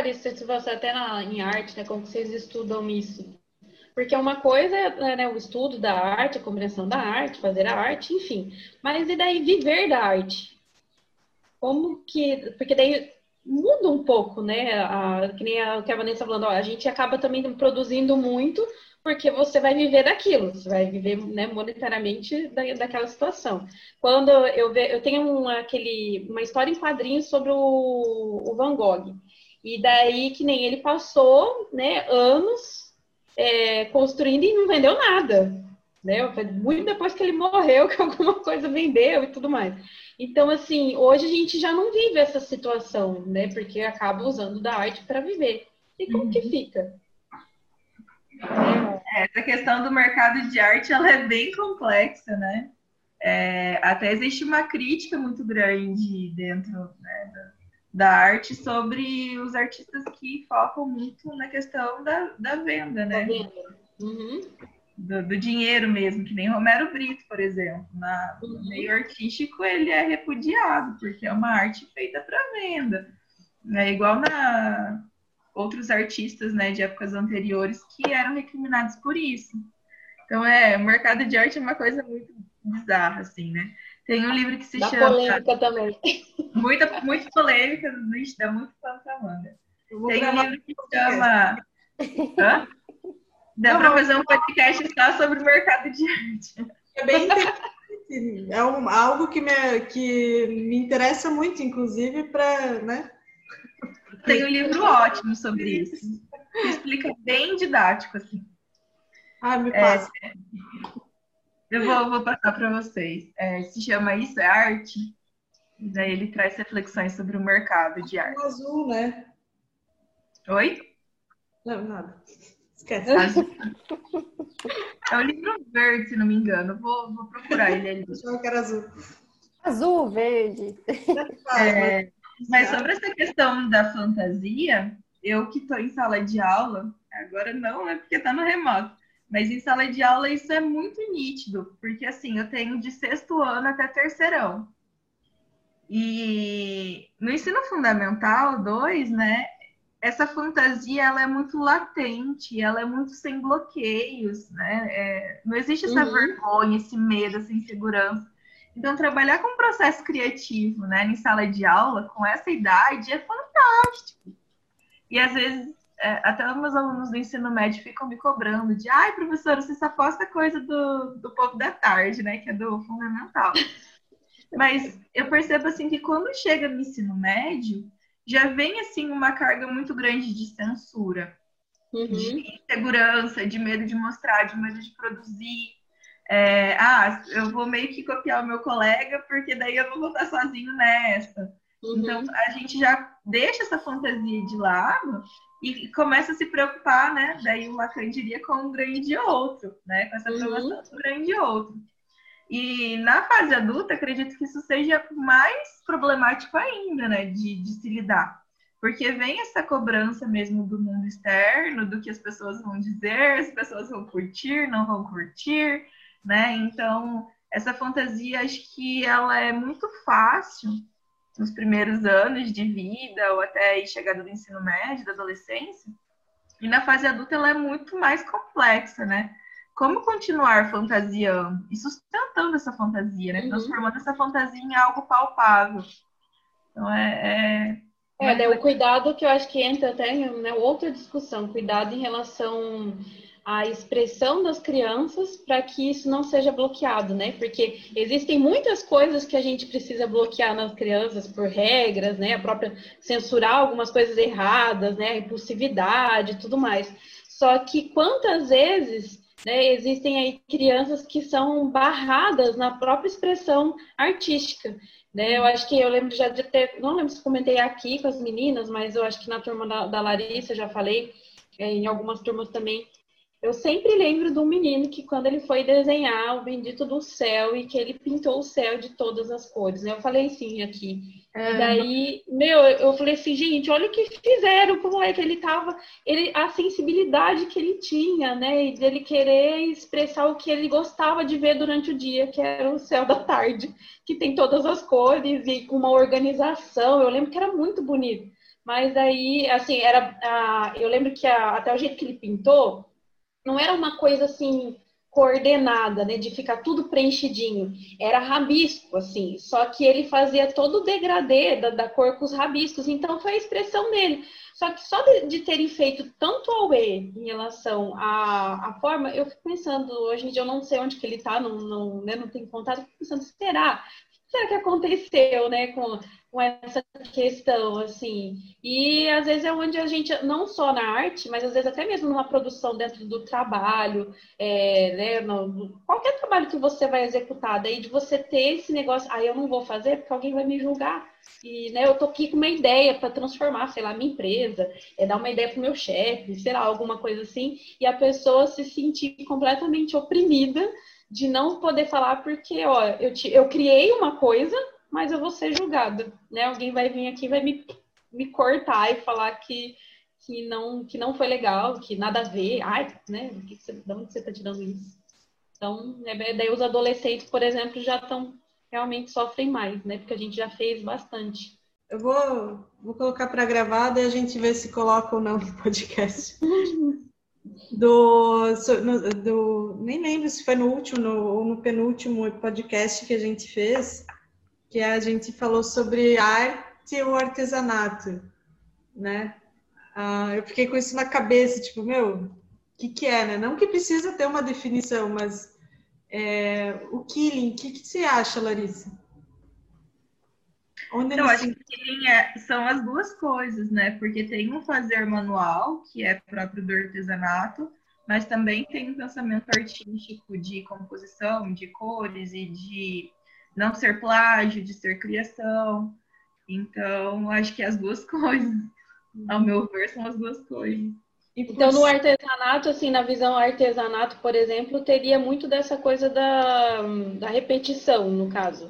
Larissa, se você até na, em arte, né, como vocês estudam isso. Porque uma coisa é né, o estudo da arte, a compreensão da arte, fazer a arte, enfim. Mas e daí viver da arte? Como que. Porque daí muda um pouco, né? A, que nem a, que a Vanessa falando, ó, a gente acaba também produzindo muito porque você vai viver daquilo, você vai viver né, monetariamente da, daquela situação. Quando eu, ve, eu tenho uma, aquele, uma história em quadrinhos sobre o, o Van Gogh. E daí que nem ele passou, né, anos é, construindo e não vendeu nada. Né? Muito depois que ele morreu, que alguma coisa vendeu e tudo mais. Então, assim, hoje a gente já não vive essa situação, né? Porque acaba usando da arte para viver. E como uhum. que fica? É, essa questão do mercado de arte ela é bem complexa, né? É, até existe uma crítica muito grande dentro né, da arte sobre os artistas que focam muito na questão da, da venda, né? Da venda. Uhum. Do, do, dinheiro mesmo, que nem Romero Brito, por exemplo. Na, uhum. No meio artístico, ele é repudiado, porque é uma arte feita para venda. É igual na outros artistas né, de épocas anteriores que eram recriminados por isso. Então, é, o mercado de arte é uma coisa muito bizarra, assim, né? Tem um livro que se da chama. polêmica também. Muita, muito polêmica, dá muito pano pra manga. Tem um livro que se chama. Hã? Dá para fazer um podcast só sobre o mercado de arte. É bem interessante. É um, algo que me, que me interessa muito, inclusive, para. Né? Tem um livro ótimo sobre isso. Que explica bem didático, assim. Ah, me passa. É, eu vou, vou passar para vocês. É, se chama Isso é Arte. E daí ele traz reflexões sobre o mercado de arte. azul, né? Oi? Não, nada. Esquece. É o livro verde, se não me engano. Vou, vou procurar ele ali. Achava que era azul. Azul, verde. É, mas sobre essa questão da fantasia, eu que estou em sala de aula, agora não, é porque está no remoto. Mas em sala de aula isso é muito nítido, porque assim, eu tenho de sexto ano até terceirão. E no ensino fundamental 2, né, essa fantasia ela é muito latente, ela é muito sem bloqueios, né? É, não existe essa uhum. vergonha, esse medo, essa insegurança. Então, trabalhar com um processo criativo, né, em sala de aula, com essa idade, é fantástico. E às vezes é, até meus alunos do ensino médio ficam me cobrando de ai, professora, você só posta coisa do, do povo da tarde, né? Que é do fundamental. Mas eu percebo assim que quando chega no ensino médio, já vem assim uma carga muito grande de censura, uhum. de insegurança, de medo de mostrar, de medo de produzir. É, ah, eu vou meio que copiar o meu colega, porque daí eu não vou estar sozinho nessa. Uhum. Então a gente já deixa essa fantasia de lado e começa a se preocupar, né? Daí o Lacan diria com um ganho de outro, né? Com essa aprovação uhum. do ganho de outro. E na fase adulta, acredito que isso seja mais problemático ainda, né? De, de se lidar. Porque vem essa cobrança mesmo do mundo externo, do que as pessoas vão dizer, as pessoas vão curtir, não vão curtir, né? Então, essa fantasia, acho que ela é muito fácil nos primeiros anos de vida ou até chegada do ensino médio, da adolescência. E na fase adulta ela é muito mais complexa, né? Como continuar fantasiando e sustentando essa fantasia, né? Uhum. Transformando essa fantasia em algo palpável. Então é. É, é, é o cuidado que eu acho que entra até em né, outra discussão, cuidado em relação a expressão das crianças para que isso não seja bloqueado, né? Porque existem muitas coisas que a gente precisa bloquear nas crianças por regras, né? A própria censurar algumas coisas erradas, né? A impulsividade, tudo mais. Só que quantas vezes né, existem aí crianças que são barradas na própria expressão artística. Né? Eu acho que eu lembro já de ter, não lembro se comentei aqui com as meninas, mas eu acho que na turma da, da Larissa já falei, é, em algumas turmas também eu sempre lembro de um menino que quando ele foi desenhar o bendito do céu e que ele pintou o céu de todas as cores. Né? Eu falei sim aqui. É. Daí, meu, eu falei assim, gente, olha o que fizeram com o moleque. Ele tava. Ele, a sensibilidade que ele tinha, né? E dele querer expressar o que ele gostava de ver durante o dia, que era o céu da tarde, que tem todas as cores e com uma organização. Eu lembro que era muito bonito. Mas aí, assim, era. A, eu lembro que a, até o jeito que ele pintou, não era uma coisa assim coordenada, né, de ficar tudo preenchidinho. Era rabisco, assim, só que ele fazia todo o degradê da, da cor com os rabiscos, então foi a expressão dele. Só que só de, de terem feito tanto ao E em relação à, à forma, eu fico pensando, hoje em dia eu não sei onde que ele tá, não, não, né, não tenho contato, fico pensando, será? Será que aconteceu, né, com com essa questão, assim. E às vezes é onde a gente, não só na arte, mas às vezes até mesmo numa produção dentro do trabalho, é, né, no, qualquer trabalho que você vai executar, daí de você ter esse negócio, aí ah, eu não vou fazer porque alguém vai me julgar. E né, eu tô aqui com uma ideia para transformar, sei lá, minha empresa, é dar uma ideia pro meu chefe, sei lá, alguma coisa assim, e a pessoa se sentir completamente oprimida de não poder falar porque, ó, eu, te, eu criei uma coisa, mas eu vou ser julgada, né? Alguém vai vir aqui vai me, me cortar e falar que, que, não, que não foi legal, que nada a ver. Ai, né? Que você, de onde você está tirando isso? Então, é, daí os adolescentes, por exemplo, já estão realmente sofrem mais, né? Porque a gente já fez bastante. Eu vou, vou colocar para gravar e a gente vê se coloca ou não no podcast. do, do, nem lembro se foi no último no, ou no penúltimo podcast que a gente fez, que a gente falou sobre arte ou artesanato, né? Ah, eu fiquei com isso na cabeça, tipo, meu, o que, que é, né? Não que precisa ter uma definição, mas é, o killing, o que, que você acha, Larissa? Onde eu acho que killing é, são as duas coisas, né? Porque tem um fazer manual, que é próprio do artesanato, mas também tem um pensamento artístico de composição, de cores e de não ser plágio, de ser criação. Então, acho que as duas coisas, ao meu ver, são as duas coisas. Então, no artesanato, assim, na visão artesanato, por exemplo, teria muito dessa coisa da, da repetição, no caso.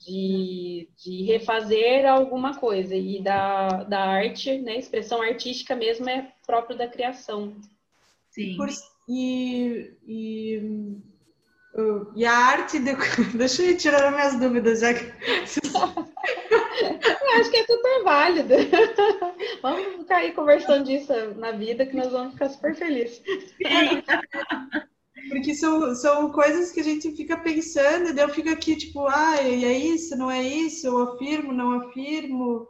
De, de refazer alguma coisa. E da, da arte, né, expressão artística mesmo é próprio da criação. Sim. E, e e a arte. De... Deixa eu tirar as minhas dúvidas, já que. eu acho que é super válido. Vamos ficar aí conversando disso na vida, que nós vamos ficar super felizes. Porque são, são coisas que a gente fica pensando, e daí eu fico aqui, tipo, ah, e é isso, não é isso, eu afirmo, não afirmo.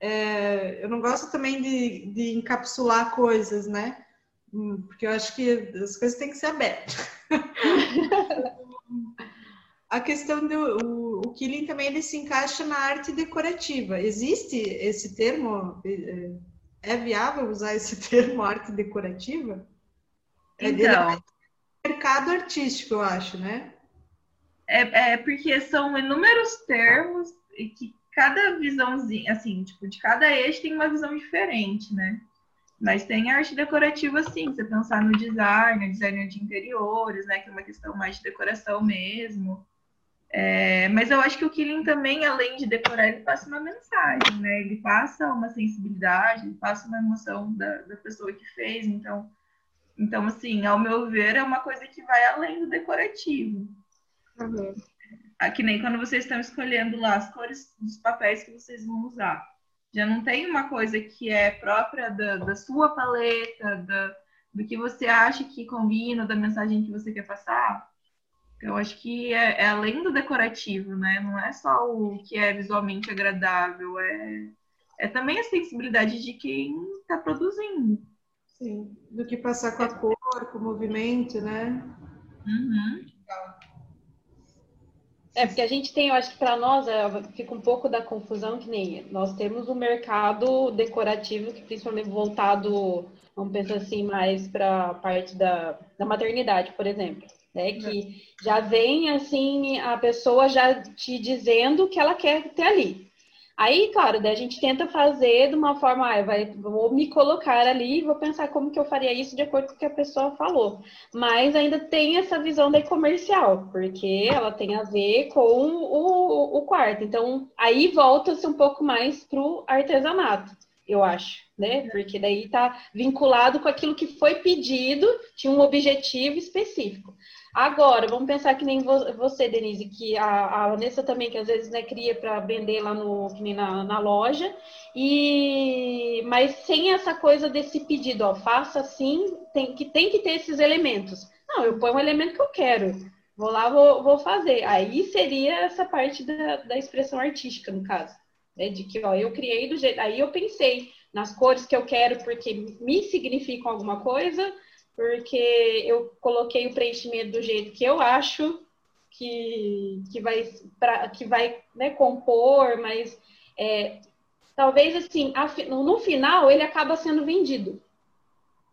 É, eu não gosto também de, de encapsular coisas, né? Hum, porque eu acho que as coisas têm que ser abertas. a questão do o, o killing também ele se encaixa na arte decorativa. Existe esse termo? É, é viável usar esse termo arte decorativa? É então, é mercado artístico, eu acho, né? É, é porque são inúmeros termos e que cada visãozinha, assim, tipo, de cada eixo tem uma visão diferente, né? Mas tem arte decorativa, sim, você pensar no design, design de interiores, né, que é uma questão mais de decoração mesmo. É, mas eu acho que o Killing também, além de decorar, ele passa uma mensagem, né? Ele passa uma sensibilidade, ele passa uma emoção da, da pessoa que fez. Então, então, assim, ao meu ver, é uma coisa que vai além do decorativo. Uhum. Aqui nem quando vocês estão escolhendo lá as cores dos papéis que vocês vão usar já não tem uma coisa que é própria da, da sua paleta, da, do que você acha que combina, da mensagem que você quer passar. Eu acho que é, é, além do decorativo, né? Não é só o que é visualmente agradável, é, é também a sensibilidade de quem está produzindo. Sim, do que passar com a cor, com o movimento, né? Uhum. É, porque a gente tem, eu acho que para nós é, fica um pouco da confusão que nem nós temos o um mercado decorativo que principalmente voltado, vamos pensar assim, mais para a parte da, da maternidade, por exemplo. Né, que já vem assim a pessoa já te dizendo o que ela quer ter ali. Aí, claro, daí a gente tenta fazer de uma forma, ah, vai, vou me colocar ali e vou pensar como que eu faria isso de acordo com o que a pessoa falou. Mas ainda tem essa visão da comercial, porque ela tem a ver com o, o quarto. Então, aí volta-se um pouco mais para o artesanato, eu acho, né? Porque daí está vinculado com aquilo que foi pedido, tinha um objetivo específico. Agora, vamos pensar que nem você, Denise, que a, a Vanessa também, que às vezes né, cria para vender lá no, na, na, loja, e mas sem essa coisa desse pedido, ó, faça assim, tem que, tem que ter esses elementos. Não, eu ponho um elemento que eu quero, vou lá, vou, vou fazer. Aí seria essa parte da, da expressão artística, no caso, né, de que ó, eu criei do jeito, aí eu pensei nas cores que eu quero porque me significam alguma coisa porque eu coloquei o preenchimento do jeito que eu acho que, que vai, pra, que vai né, compor, mas é, talvez assim, no final ele acaba sendo vendido.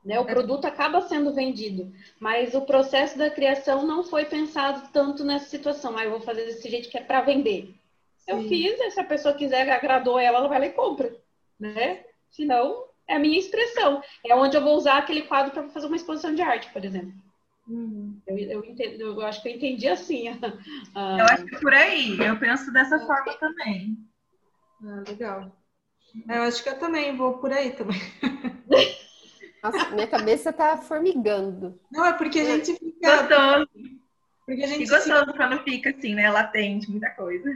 Né? O é. produto acaba sendo vendido, mas o processo da criação não foi pensado tanto nessa situação. Ah, eu vou fazer desse jeito que é para vender. Sim. Eu fiz, se a pessoa quiser, agradou ela, ela vai lá e compra. Né? Senão, é a minha expressão. É onde eu vou usar aquele quadro para fazer uma exposição de arte, por exemplo. Uhum. Eu, eu, entendo, eu acho que eu entendi assim. Eu acho que é por aí. Eu penso dessa forma também. Ah, legal. Eu acho que eu também vou por aí também. Nossa, minha cabeça tá formigando. Não, é porque a gente fica. Gostoso. Porque a gente e gostoso fica... quando fica assim, né? Latente, muita coisa.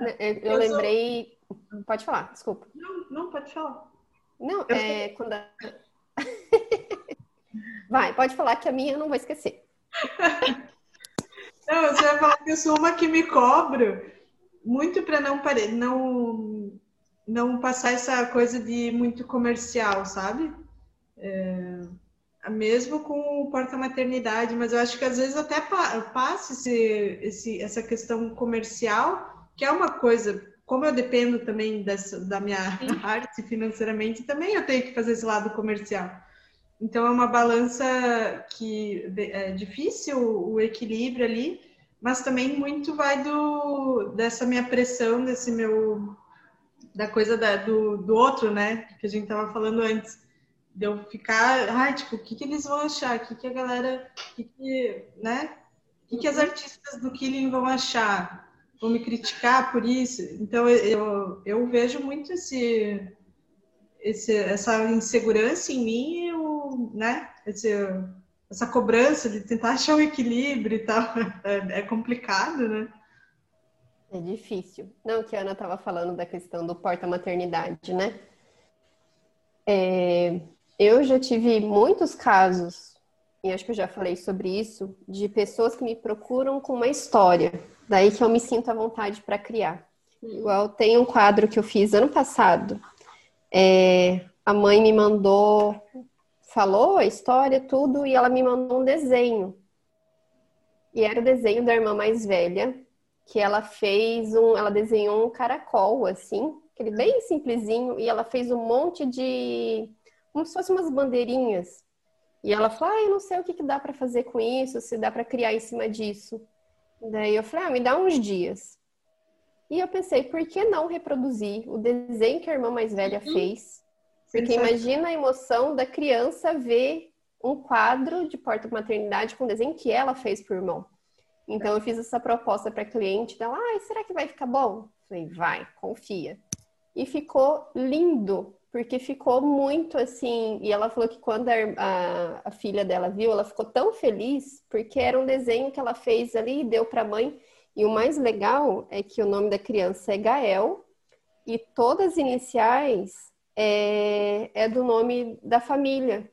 Eu, eu, eu lembrei. Sou... Pode falar, desculpa. Não, não, pode falar. Não, eu é sei. quando. A... vai, pode falar que a minha eu não vou esquecer. não, você vai falar que eu sou uma que me cobro muito para não, pare... não não passar essa coisa de muito comercial, sabe? É... Mesmo com o porta-maternidade, mas eu acho que às vezes até passa esse, esse, essa questão comercial, que é uma coisa como eu dependo também dessa, da minha Sim. arte financeiramente, também eu tenho que fazer esse lado comercial. Então é uma balança que é difícil o equilíbrio ali, mas também muito vai do dessa minha pressão, desse meu da coisa da, do, do outro, né? Que a gente tava falando antes. De eu ficar, ai, tipo, o que, que eles vão achar? O que, que a galera, o que, que né? O que, que as uhum. artistas do Killing vão achar? Vão me criticar por isso. Então eu, eu vejo muito esse, esse essa insegurança em mim, eu, né? Esse, essa cobrança de tentar achar o equilíbrio e tal. É, é complicado, né? É difícil. Não, que a Ana estava falando da questão do porta-maternidade, né? É, eu já tive muitos casos, e acho que eu já falei sobre isso, de pessoas que me procuram com uma história Daí que eu me sinto à vontade para criar. Igual tem um quadro que eu fiz ano passado. É, a mãe me mandou, falou a história, tudo, e ela me mandou um desenho. E era o desenho da irmã mais velha, que ela fez um, ela desenhou um caracol assim, aquele bem simplesinho, e ela fez um monte de como se fossem umas bandeirinhas. E ela falou: "Ah, eu não sei o que, que dá para fazer com isso, se dá para criar em cima disso". Daí eu falei, ah, me dá uns dias. E eu pensei, por que não reproduzir o desenho que a irmã mais velha uhum. fez? Porque imagina a emoção da criança ver um quadro de porta-maternidade com o desenho que ela fez por irmão. Então eu fiz essa proposta para a cliente dela, ah, será que vai ficar bom? Falei, vai, confia. E ficou lindo, porque ficou muito assim. E ela falou que quando a, a, a, filha dela viu, ela ficou tão feliz, porque era um desenho que ela fez ali e deu para a mãe. E o mais legal é que o nome da criança é Gael, e todas as iniciais é, é do nome da família.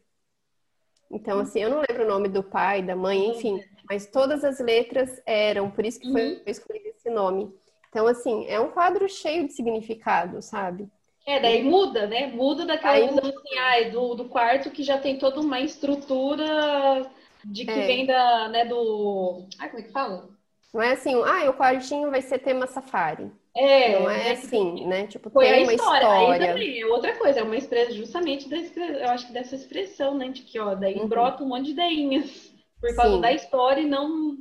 Então, assim, eu não lembro o nome do pai, da mãe, enfim, mas todas as letras eram, por isso que foi uhum. escolhido esse nome. Então, assim, é um quadro cheio de significado, sabe? É, daí muda, né? Muda daquela visão assim, ah, do, do quarto que já tem toda uma estrutura de que é. vem da, né, do. Ah, como é que fala? Não é assim, ah, o quartinho vai ser tema safari. É. Não é assim, né? Tipo, Foi tem uma história. história. Aí também é outra coisa, é uma expressão, justamente da, eu acho que dessa expressão, né? De que, ó, daí uhum. brota um monte de ideinhas por causa Sim. da história e não,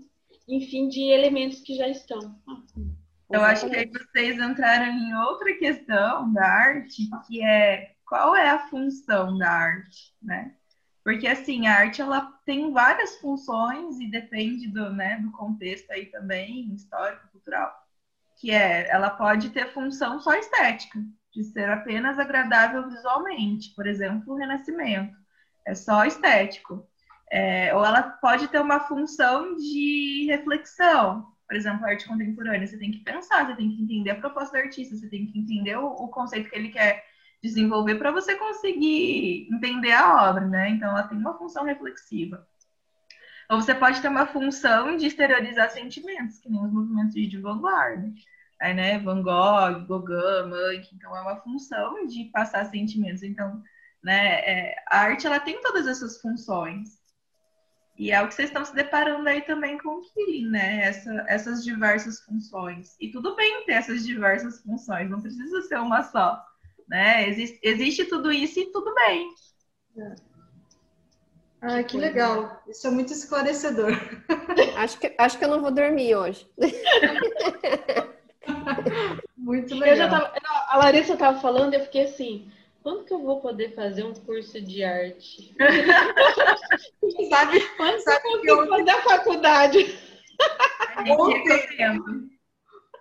enfim, de elementos que já estão. Ah. Eu acho que aí vocês entraram em outra questão da arte, que é qual é a função da arte, né? Porque assim, a arte ela tem várias funções e depende do, né, do contexto aí também, histórico, cultural, que é, ela pode ter função só estética, de ser apenas agradável visualmente, por exemplo, o Renascimento, é só estético. É, ou ela pode ter uma função de reflexão, por exemplo, arte contemporânea, você tem que pensar, você tem que entender a proposta do artista, você tem que entender o, o conceito que ele quer desenvolver para você conseguir entender a obra, né? Então, ela tem uma função reflexiva. Ou você pode ter uma função de exteriorizar sentimentos, que nem os movimentos de vanguarda. Aí, né, Van Gogh, Gauguin, Munch, então é uma função de passar sentimentos. Então, né, é, a arte ela tem todas essas funções. E é o que vocês estão se deparando aí também com o Killing, né? Essa, essas diversas funções. E tudo bem ter essas diversas funções, não precisa ser uma só. Né? Existe, existe tudo isso e tudo bem. É. Ah, que, que legal. Isso é muito esclarecedor. Acho que, acho que eu não vou dormir hoje. muito legal. Tava, a Larissa estava falando e eu fiquei assim, quando que eu vou poder fazer um curso de arte? sabe, quando sabe que eu vou fazer a faculdade? Ontem,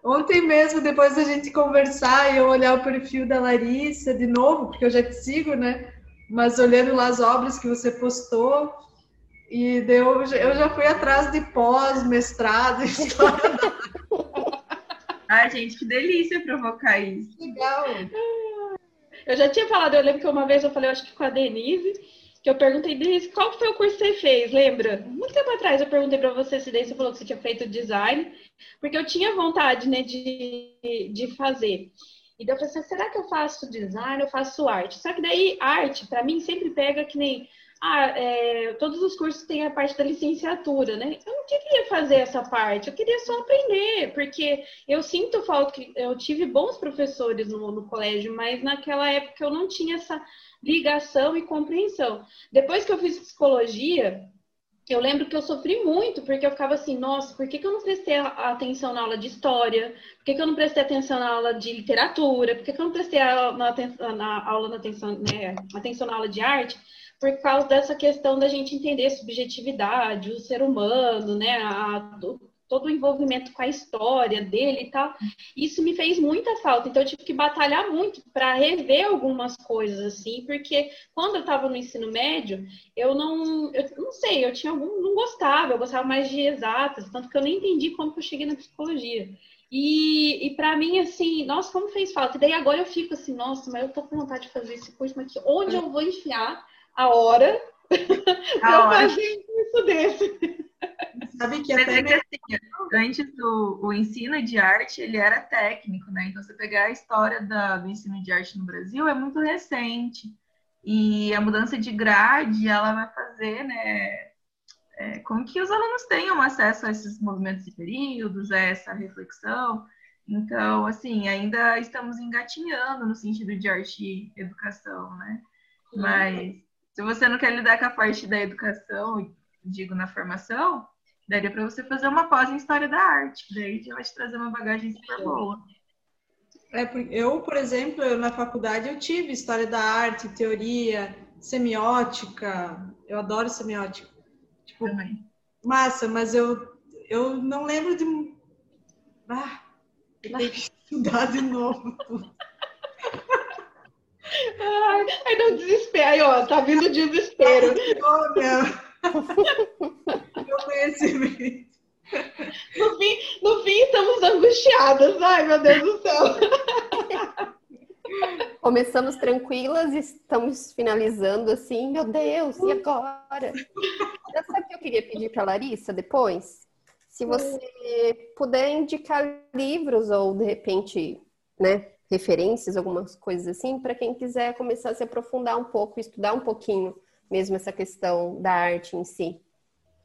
ontem mesmo, depois da gente conversar e eu olhar o perfil da Larissa de novo, porque eu já te sigo, né? Mas olhando lá as obras que você postou, e deu, eu já fui atrás de pós, mestrado, história da... Ai, gente, que delícia provocar isso. Legal. Eu já tinha falado, eu lembro que uma vez eu falei, eu acho que com a Denise, que eu perguntei, Denise, qual foi o curso que você fez? Lembra? Muito tempo atrás eu perguntei para você se daí você falou que você tinha feito design, porque eu tinha vontade, né, de, de fazer. E daí eu falei assim, será que eu faço design ou faço arte? Só que daí, arte, para mim, sempre pega que nem ah, é, todos os cursos têm a parte da licenciatura, né? Eu não queria fazer essa parte, eu queria só aprender, porque eu sinto falta que eu tive bons professores no, no colégio, mas naquela época eu não tinha essa ligação e compreensão. Depois que eu fiz psicologia, eu lembro que eu sofri muito, porque eu ficava assim, nossa, por que, que eu não prestei atenção na aula de história? Por que, que eu não prestei atenção na aula de literatura? Por que, que eu não prestei a, na, na, aula na atenção, né, atenção na aula de arte? Por causa dessa questão da gente entender subjetividade, o ser humano, né, a, todo o envolvimento com a história dele e tal. Isso me fez muita falta, então eu tive que batalhar muito para rever algumas coisas assim, porque quando eu estava no ensino médio, eu não, eu não sei, eu tinha algum, não gostava, eu gostava mais de exatas, tanto que eu nem entendi como que eu cheguei na psicologia. E, e para mim, assim, nossa, como fez falta. E daí agora eu fico assim, nossa, mas eu tô com vontade de fazer esse curso, mas onde eu vou enfiar a hora para fazer um curso desse. Sabe que até que, assim, antes do o ensino de arte, ele era técnico, né? Então, você pegar a história da, do ensino de arte no Brasil é muito recente. E a mudança de grade, ela vai fazer, né? É, com que os alunos tenham acesso a esses movimentos de períodos, a essa reflexão. Então, assim, ainda estamos engatinhando no sentido de arte e educação, né? Mas se você não quer lidar com a parte da educação, digo na formação, daria para você fazer uma pós em História da Arte, que daí já vai te trazer uma bagagem super boa. É, eu, por exemplo, eu, na faculdade eu tive História da Arte, Teoria, Semiótica, eu adoro Semiótica. Tipo, Também. massa, mas eu, eu não lembro de... Ah, eu tenho que estudar de novo. Ai, aí não desespero. Aí, ó, tá vindo desespero. Meu conhecimento. No fim, no fim, estamos angustiadas. Ai, meu Deus do céu. Começamos tranquilas e estamos finalizando assim, meu Deus, e agora? Sabe o que eu queria pedir para Larissa depois? Se você puder indicar livros ou de repente, né, referências, algumas coisas assim, para quem quiser começar a se aprofundar um pouco, estudar um pouquinho mesmo essa questão da arte em si.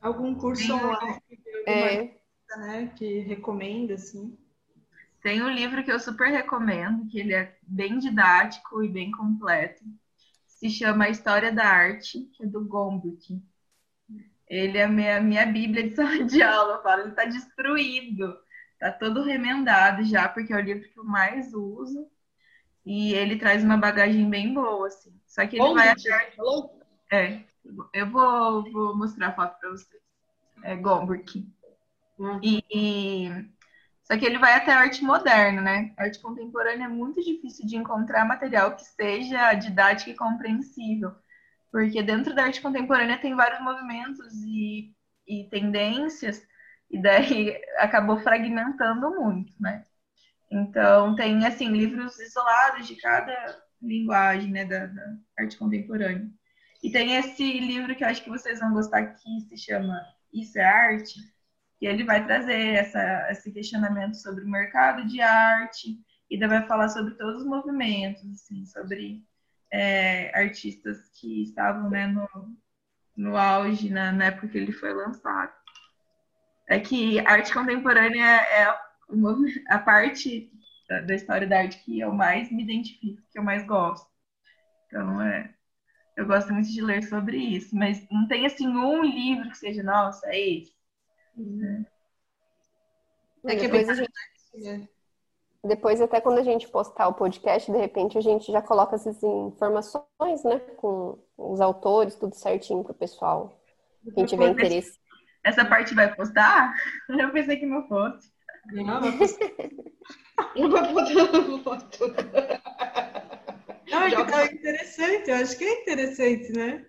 Algum curso online é. né, que recomenda, assim? Tem um livro que eu super recomendo, que ele é bem didático e bem completo. Se chama A História da Arte, que é do Gombrich. Ele é a minha, minha bíblia de sala de aula, eu falo, ele está destruído Tá todo remendado já, porque é o livro que eu mais uso. E ele traz uma bagagem bem boa, assim. Só que ele Bom, vai falou? É, eu vou, vou mostrar a foto para vocês. É Gombrich. Hum. E, e- Só que ele vai até arte moderna, né? A arte contemporânea é muito difícil de encontrar material que seja didático e compreensível. Porque dentro da arte contemporânea tem vários movimentos e, e tendências, e daí acabou fragmentando muito, né? Então, tem, assim, livros isolados de cada linguagem, né, da, da arte contemporânea. E tem esse livro que eu acho que vocês vão gostar que se chama Isso é Arte, que ele vai trazer essa, esse questionamento sobre o mercado de arte e daí vai falar sobre todos os movimentos, assim, sobre é, artistas que estavam né, no, no auge na, na época que ele foi lançado. É que a arte contemporânea é uma- a parte da, da história da arte que eu mais me identifico, que eu mais gosto. Então, é, eu gosto muito de ler sobre isso, mas não tem assim um livro que seja, nossa, é esse. É que é depois, bem a gente- depois, até quando a gente postar o podcast, de repente a gente já coloca essas informações, né? Com os autores, tudo certinho pro pessoal. Quem tiver interesse. Essa parte vai postar? Eu pensei que não fosse. Não, mas- Não vai não, é que tá interessante. Eu acho que é interessante, né?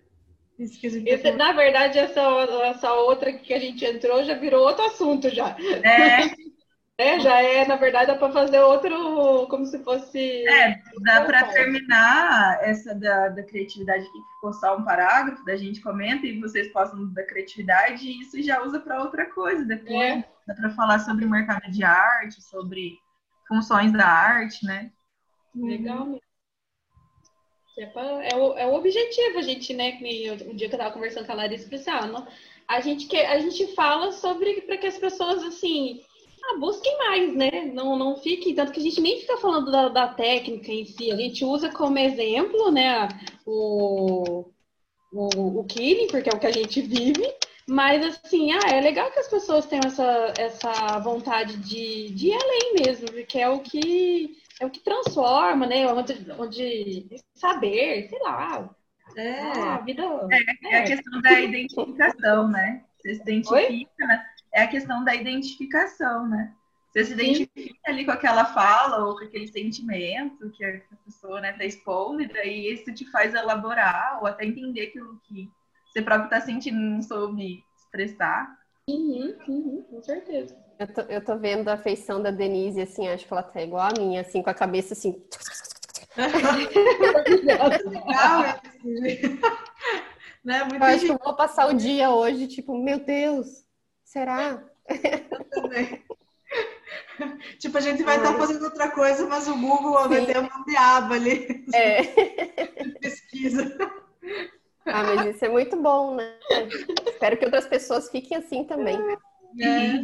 Isso que a gente Esse, na verdade, essa, essa outra que a gente entrou já virou outro assunto já. É, É, já é, na verdade, dá para fazer outro, como se fosse. é dá para terminar essa da, da criatividade que ficou só um parágrafo, da gente comenta e vocês postam da criatividade, e isso já usa para outra coisa depois. É. Dá para falar sobre o mercado de arte, sobre funções da arte, né? Legal mesmo. É, pra- é o, é o objetivo, a gente, né? Que eu- um dia que eu tava conversando com a Larissa, eu falei assim, ah, não, a gente quer, a gente fala sobre para que as pessoas assim ah, busquem mais, né? Não, não fiquem, tanto que a gente nem fica falando da, da técnica em si, a gente usa como exemplo, né, o, o, o killing, porque é o que a gente vive, mas assim, ah, é legal que as pessoas tenham essa, essa vontade de, de ir além mesmo, porque é o que é o que transforma, né? Onde, onde saber, sei lá. É. Ah, a vida. É a questão da identificação, né? Você se identifica, né? É a questão da identificação, né? Você se Sim. identifica ali com aquela fala ou com aquele sentimento que a pessoa né, tá expondo, e daí isso te faz elaborar ou até entender aquilo que você próprio tá sentindo e não soube expressar. Uhum, uhum, com certeza. Eu tô, eu tô vendo a feição da Denise, assim, acho que ela tá igual a minha, assim, com a cabeça assim. Legal, é né? Eu Muita acho que eu vou passar o dia hoje, tipo, meu Deus, será? também. Tipo, a gente vai estar fazendo outra coisa, mas o Google vai ter uma aba ali É. pesquisa. Ah, mas isso é muito bom, né? Espero que outras pessoas fiquem assim também. É.